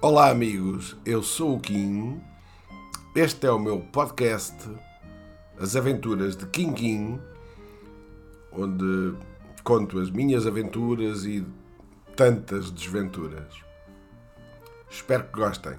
Olá, amigos. Eu sou o Kim. Este é o meu podcast, As Aventuras de Kim Kim, onde conto as minhas aventuras e tantas desventuras. Espero que gostem.